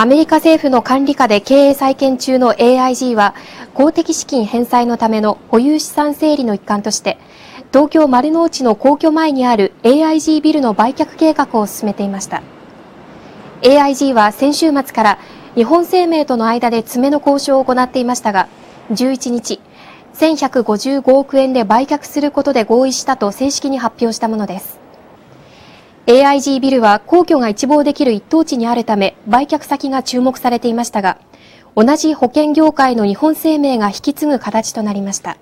アメリカ政府の管理下で経営再建中の AIG は、公的資金返済のための保有資産整理の一環として、東京丸の内の皇居前にある AIG ビルの売却計画を進めていました。AIG は先週末から日本生命との間で詰めの交渉を行っていましたが、11日、1155億円で売却することで合意したと正式に発表したものです。AIG ビルは皇居が一望できる一等地にあるため売却先が注目されていましたが、同じ保険業界の日本生命が引き継ぐ形となりました。